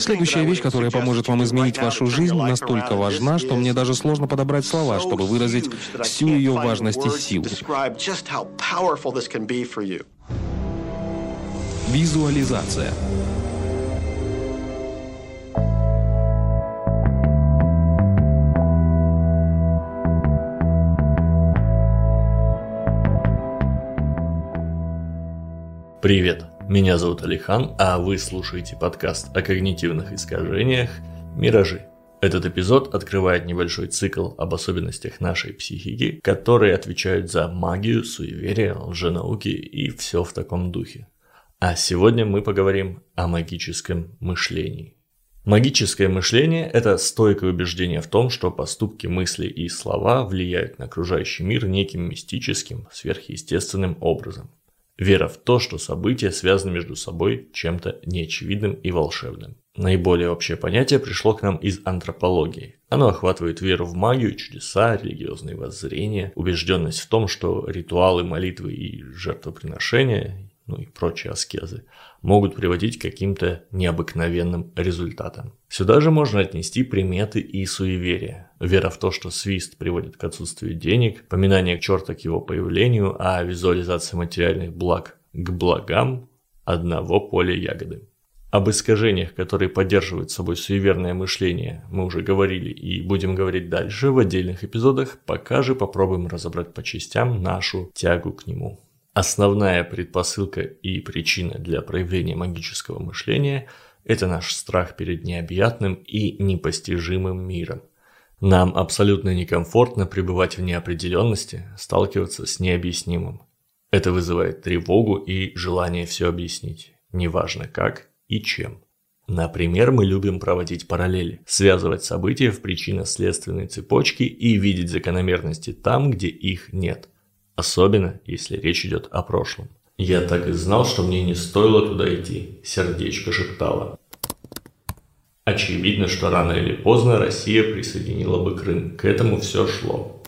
Следующая вещь, которая поможет вам изменить вашу жизнь, настолько важна, что мне даже сложно подобрать слова, чтобы выразить всю ее важность и силу. Визуализация. Привет, меня зовут Алихан, а вы слушаете подкаст о когнитивных искажениях «Миражи». Этот эпизод открывает небольшой цикл об особенностях нашей психики, которые отвечают за магию, суеверие, лженауки и все в таком духе. А сегодня мы поговорим о магическом мышлении. Магическое мышление – это стойкое убеждение в том, что поступки, мысли и слова влияют на окружающий мир неким мистическим, сверхъестественным образом. Вера в то, что события связаны между собой чем-то неочевидным и волшебным. Наиболее общее понятие пришло к нам из антропологии. Оно охватывает веру в магию, чудеса, религиозные воззрения, убежденность в том, что ритуалы, молитвы и жертвоприношения, ну и прочие аскезы, могут приводить к каким-то необыкновенным результатам. Сюда же можно отнести приметы и суеверия. Вера в то, что свист приводит к отсутствию денег, поминание черта к его появлению, а визуализация материальных благ к благам одного поля ягоды. Об искажениях, которые поддерживают собой суеверное мышление, мы уже говорили и будем говорить дальше в отдельных эпизодах, пока же попробуем разобрать по частям нашу тягу к нему. Основная предпосылка и причина для проявления магического мышления – это наш страх перед необъятным и непостижимым миром. Нам абсолютно некомфортно пребывать в неопределенности, сталкиваться с необъяснимым. Это вызывает тревогу и желание все объяснить, неважно как и чем. Например, мы любим проводить параллели, связывать события в причинно-следственной цепочке и видеть закономерности там, где их нет – Особенно, если речь идет о прошлом. Я так и знал, что мне не стоило туда идти, сердечко шептало. Очевидно, что рано или поздно Россия присоединила бы Крым. К этому все шло.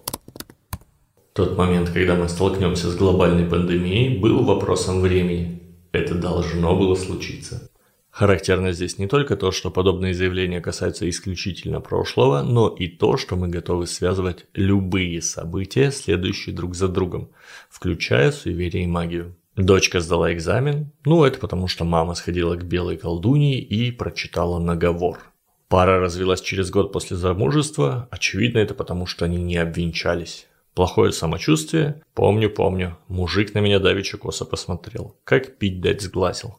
Тот момент, когда мы столкнемся с глобальной пандемией, был вопросом времени. Это должно было случиться. Характерно здесь не только то, что подобные заявления касаются исключительно прошлого, но и то, что мы готовы связывать любые события, следующие друг за другом, включая суеверие и магию. Дочка сдала экзамен, ну это потому что мама сходила к белой колдуньи и прочитала наговор. Пара развелась через год после замужества, очевидно это потому что они не обвенчались. Плохое самочувствие? Помню, помню. Мужик на меня давеча косо посмотрел. Как пить дать сглазил.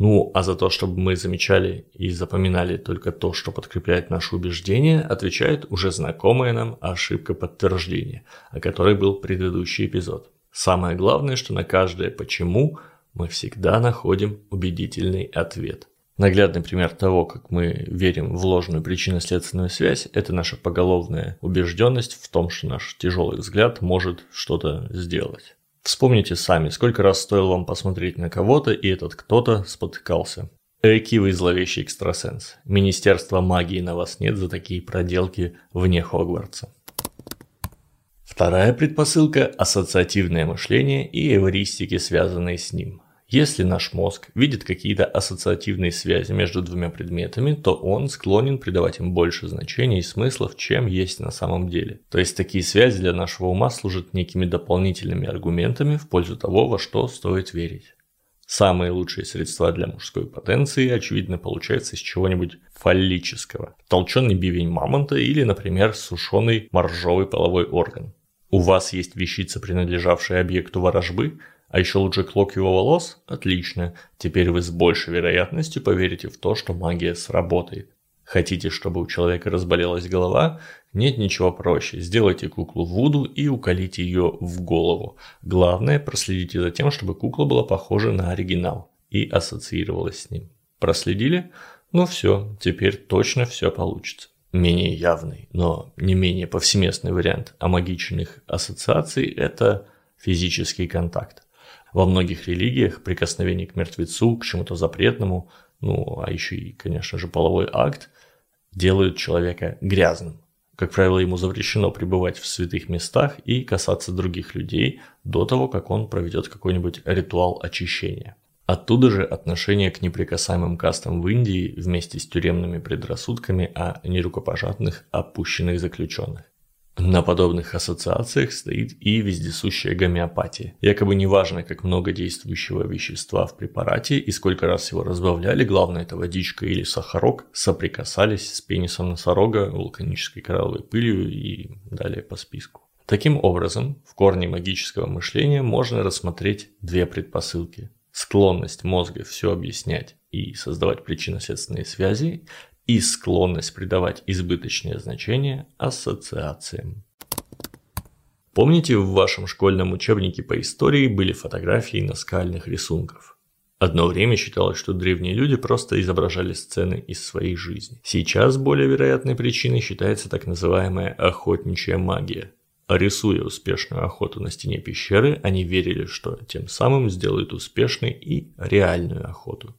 Ну, а за то, чтобы мы замечали и запоминали только то, что подкрепляет наши убеждения, отвечает уже знакомая нам ошибка подтверждения, о которой был предыдущий эпизод. Самое главное, что на каждое «почему» мы всегда находим убедительный ответ. Наглядный пример того, как мы верим в ложную причинно-следственную связь, это наша поголовная убежденность в том, что наш тяжелый взгляд может что-то сделать. Вспомните сами, сколько раз стоило вам посмотреть на кого-то, и этот кто-то спотыкался. Эки вы зловещий экстрасенс. Министерства магии на вас нет за такие проделки вне Хогвартса. Вторая предпосылка – ассоциативное мышление и эвристики, связанные с ним. Если наш мозг видит какие-то ассоциативные связи между двумя предметами, то он склонен придавать им больше значения и смыслов, чем есть на самом деле. То есть такие связи для нашего ума служат некими дополнительными аргументами в пользу того, во что стоит верить. Самые лучшие средства для мужской потенции, очевидно, получаются из чего-нибудь фаллического. Толченый бивень мамонта или, например, сушеный моржовый половой орган. У вас есть вещица, принадлежавшая объекту ворожбы – а еще лучше клок его волос? Отлично. Теперь вы с большей вероятностью поверите в то, что магия сработает. Хотите, чтобы у человека разболелась голова? Нет ничего проще. Сделайте куклу Вуду и уколите ее в голову. Главное, проследите за тем, чтобы кукла была похожа на оригинал и ассоциировалась с ним. Проследили? Ну все, теперь точно все получится. Менее явный, но не менее повсеместный вариант амагичных ассоциаций – это физический контакт. Во многих религиях прикосновение к мертвецу, к чему-то запретному, ну, а еще и, конечно же, половой акт, делают человека грязным. Как правило, ему запрещено пребывать в святых местах и касаться других людей до того, как он проведет какой-нибудь ритуал очищения. Оттуда же отношение к неприкасаемым кастам в Индии вместе с тюремными предрассудками о нерукопожатных опущенных заключенных. На подобных ассоциациях стоит и вездесущая гомеопатия. Якобы неважно, как много действующего вещества в препарате и сколько раз его разбавляли, главное это водичка или сахарок, соприкасались с пенисом носорога, вулканической коралловой пылью и далее по списку. Таким образом, в корне магического мышления можно рассмотреть две предпосылки склонность мозга все объяснять и создавать причинно-следственные связи, и склонность придавать избыточное значение ассоциациям. Помните, в вашем школьном учебнике по истории были фотографии наскальных рисунков? Одно время считалось, что древние люди просто изображали сцены из своей жизни. Сейчас более вероятной причиной считается так называемая охотничья магия – Рисуя успешную охоту на стене пещеры, они верили, что тем самым сделают успешной и реальную охоту.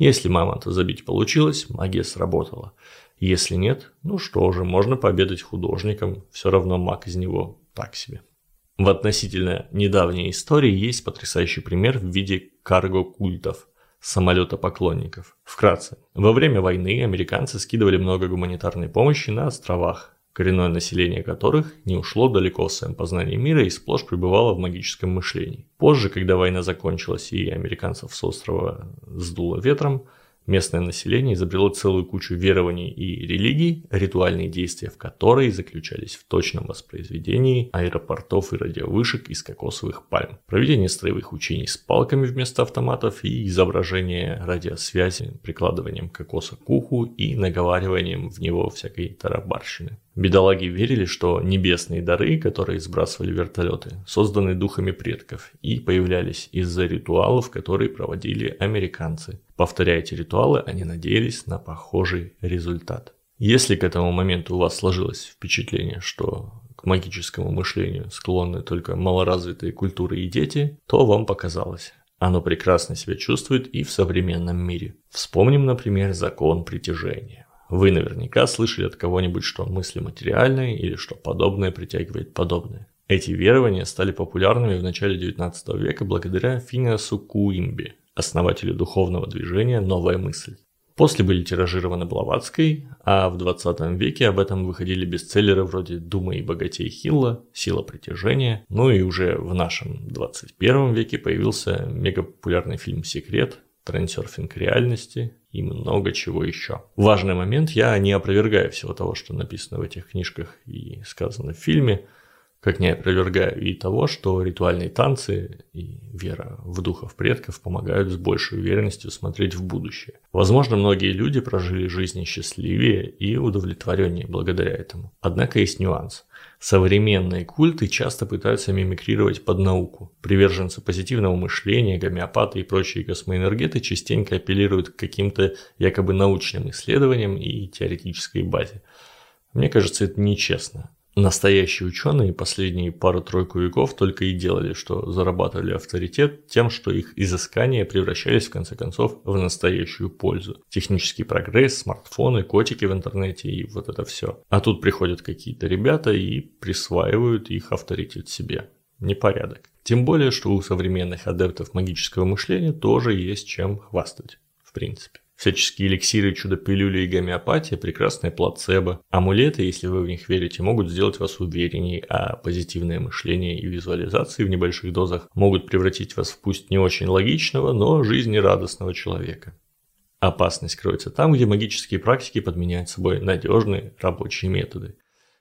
Если мамонта забить получилось, магия сработала. Если нет, ну что же, можно пообедать художником, все равно маг из него так себе. В относительно недавней истории есть потрясающий пример в виде карго-культов – самолета поклонников. Вкратце, во время войны американцы скидывали много гуманитарной помощи на островах, коренное население которых не ушло далеко в своем познании мира и сплошь пребывало в магическом мышлении. Позже, когда война закончилась и американцев с острова сдуло ветром, Местное население изобрело целую кучу верований и религий, ритуальные действия в которой заключались в точном воспроизведении аэропортов и радиовышек из кокосовых пальм, проведение строевых учений с палками вместо автоматов и изображение радиосвязи прикладыванием кокоса к уху и наговариванием в него всякой тарабарщины. Бедолаги верили, что небесные дары, которые сбрасывали вертолеты, созданы духами предков и появлялись из-за ритуалов, которые проводили американцы. Повторяя эти ритуалы, они надеялись на похожий результат. Если к этому моменту у вас сложилось впечатление, что к магическому мышлению склонны только малоразвитые культуры и дети, то вам показалось. Оно прекрасно себя чувствует и в современном мире. Вспомним, например, закон притяжения. Вы наверняка слышали от кого-нибудь, что мысли материальные или что подобное притягивает подобное. Эти верования стали популярными в начале 19 века благодаря Финиасу Куимби, основателю духовного движения «Новая мысль». После были тиражированы Блаватской, а в 20 веке об этом выходили бестселлеры вроде «Думай и богатей Хилла», «Сила притяжения», ну и уже в нашем 21 веке появился мегапопулярный фильм «Секрет», трендсерфинг реальности и много чего еще. Важный момент, я не опровергаю всего того, что написано в этих книжках и сказано в фильме, как не опровергаю и того, что ритуальные танцы и вера в духов предков помогают с большей уверенностью смотреть в будущее. Возможно, многие люди прожили жизни счастливее и удовлетвореннее благодаря этому. Однако есть нюанс. Современные культы часто пытаются мимикрировать под науку. Приверженцы позитивного мышления, гомеопаты и прочие космоэнергеты частенько апеллируют к каким-то якобы научным исследованиям и теоретической базе. Мне кажется, это нечестно. Настоящие ученые последние пару-тройку веков только и делали, что зарабатывали авторитет тем, что их изыскания превращались в конце концов в настоящую пользу. Технический прогресс, смартфоны, котики в интернете и вот это все. А тут приходят какие-то ребята и присваивают их авторитет себе. Непорядок. Тем более, что у современных адептов магического мышления тоже есть чем хвастать, в принципе. Всяческие эликсиры, чудо-пилюли и гомеопатия – прекрасное плацебо. Амулеты, если вы в них верите, могут сделать вас уверенней, а позитивное мышление и визуализации в небольших дозах могут превратить вас в пусть не очень логичного, но жизнерадостного человека. Опасность кроется там, где магические практики подменяют собой надежные рабочие методы.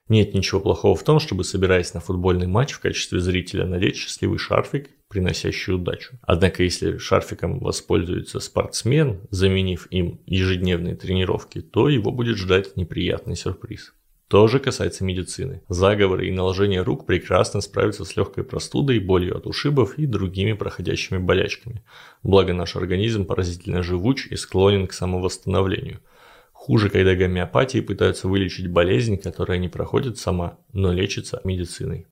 Нет ничего плохого в том, чтобы, собираясь на футбольный матч в качестве зрителя, надеть счастливый шарфик, приносящий удачу. Однако, если шарфиком воспользуется спортсмен, заменив им ежедневные тренировки, то его будет ждать неприятный сюрприз. То же касается медицины. Заговоры и наложение рук прекрасно справятся с легкой простудой, болью от ушибов и другими проходящими болячками. Благо наш организм поразительно живуч и склонен к самовосстановлению – Хуже, когда гомеопатии пытаются вылечить болезнь, которая не проходит сама, но лечится медициной.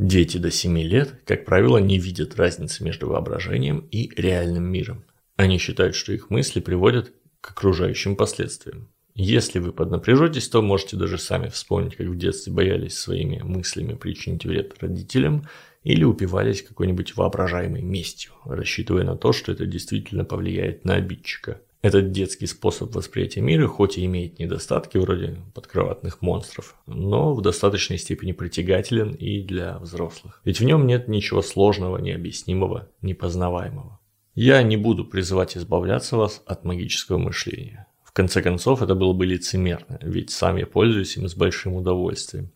Дети до 7 лет, как правило, не видят разницы между воображением и реальным миром. Они считают, что их мысли приводят к окружающим последствиям. Если вы поднапряжетесь, то можете даже сами вспомнить, как в детстве боялись своими мыслями причинить вред родителям или упивались какой-нибудь воображаемой местью, рассчитывая на то, что это действительно повлияет на обидчика. Этот детский способ восприятия мира хоть и имеет недостатки вроде подкроватных монстров, но в достаточной степени притягателен и для взрослых. Ведь в нем нет ничего сложного, необъяснимого, непознаваемого. Я не буду призывать избавляться вас от магического мышления. В конце концов, это было бы лицемерно, ведь сам я пользуюсь им с большим удовольствием.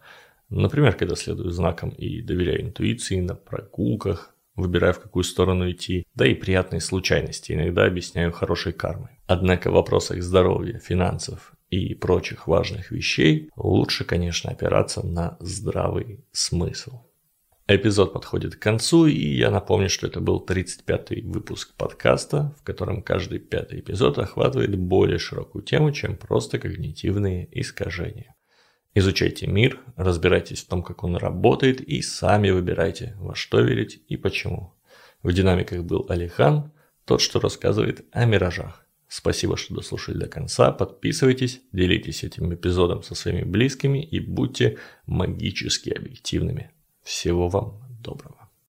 Например, когда следую знакам и доверяю интуиции на прогулках, выбирая в какую сторону идти, да и приятные случайности иногда объясняю хорошей кармой. Однако в вопросах здоровья, финансов и прочих важных вещей лучше, конечно, опираться на здравый смысл. Эпизод подходит к концу, и я напомню, что это был 35-й выпуск подкаста, в котором каждый пятый эпизод охватывает более широкую тему, чем просто когнитивные искажения. Изучайте мир, разбирайтесь в том, как он работает, и сами выбирайте, во что верить и почему. В динамиках был Алихан, тот, что рассказывает о миражах. Спасибо, что дослушали до конца. Подписывайтесь, делитесь этим эпизодом со своими близкими и будьте магически объективными. Всего вам доброго.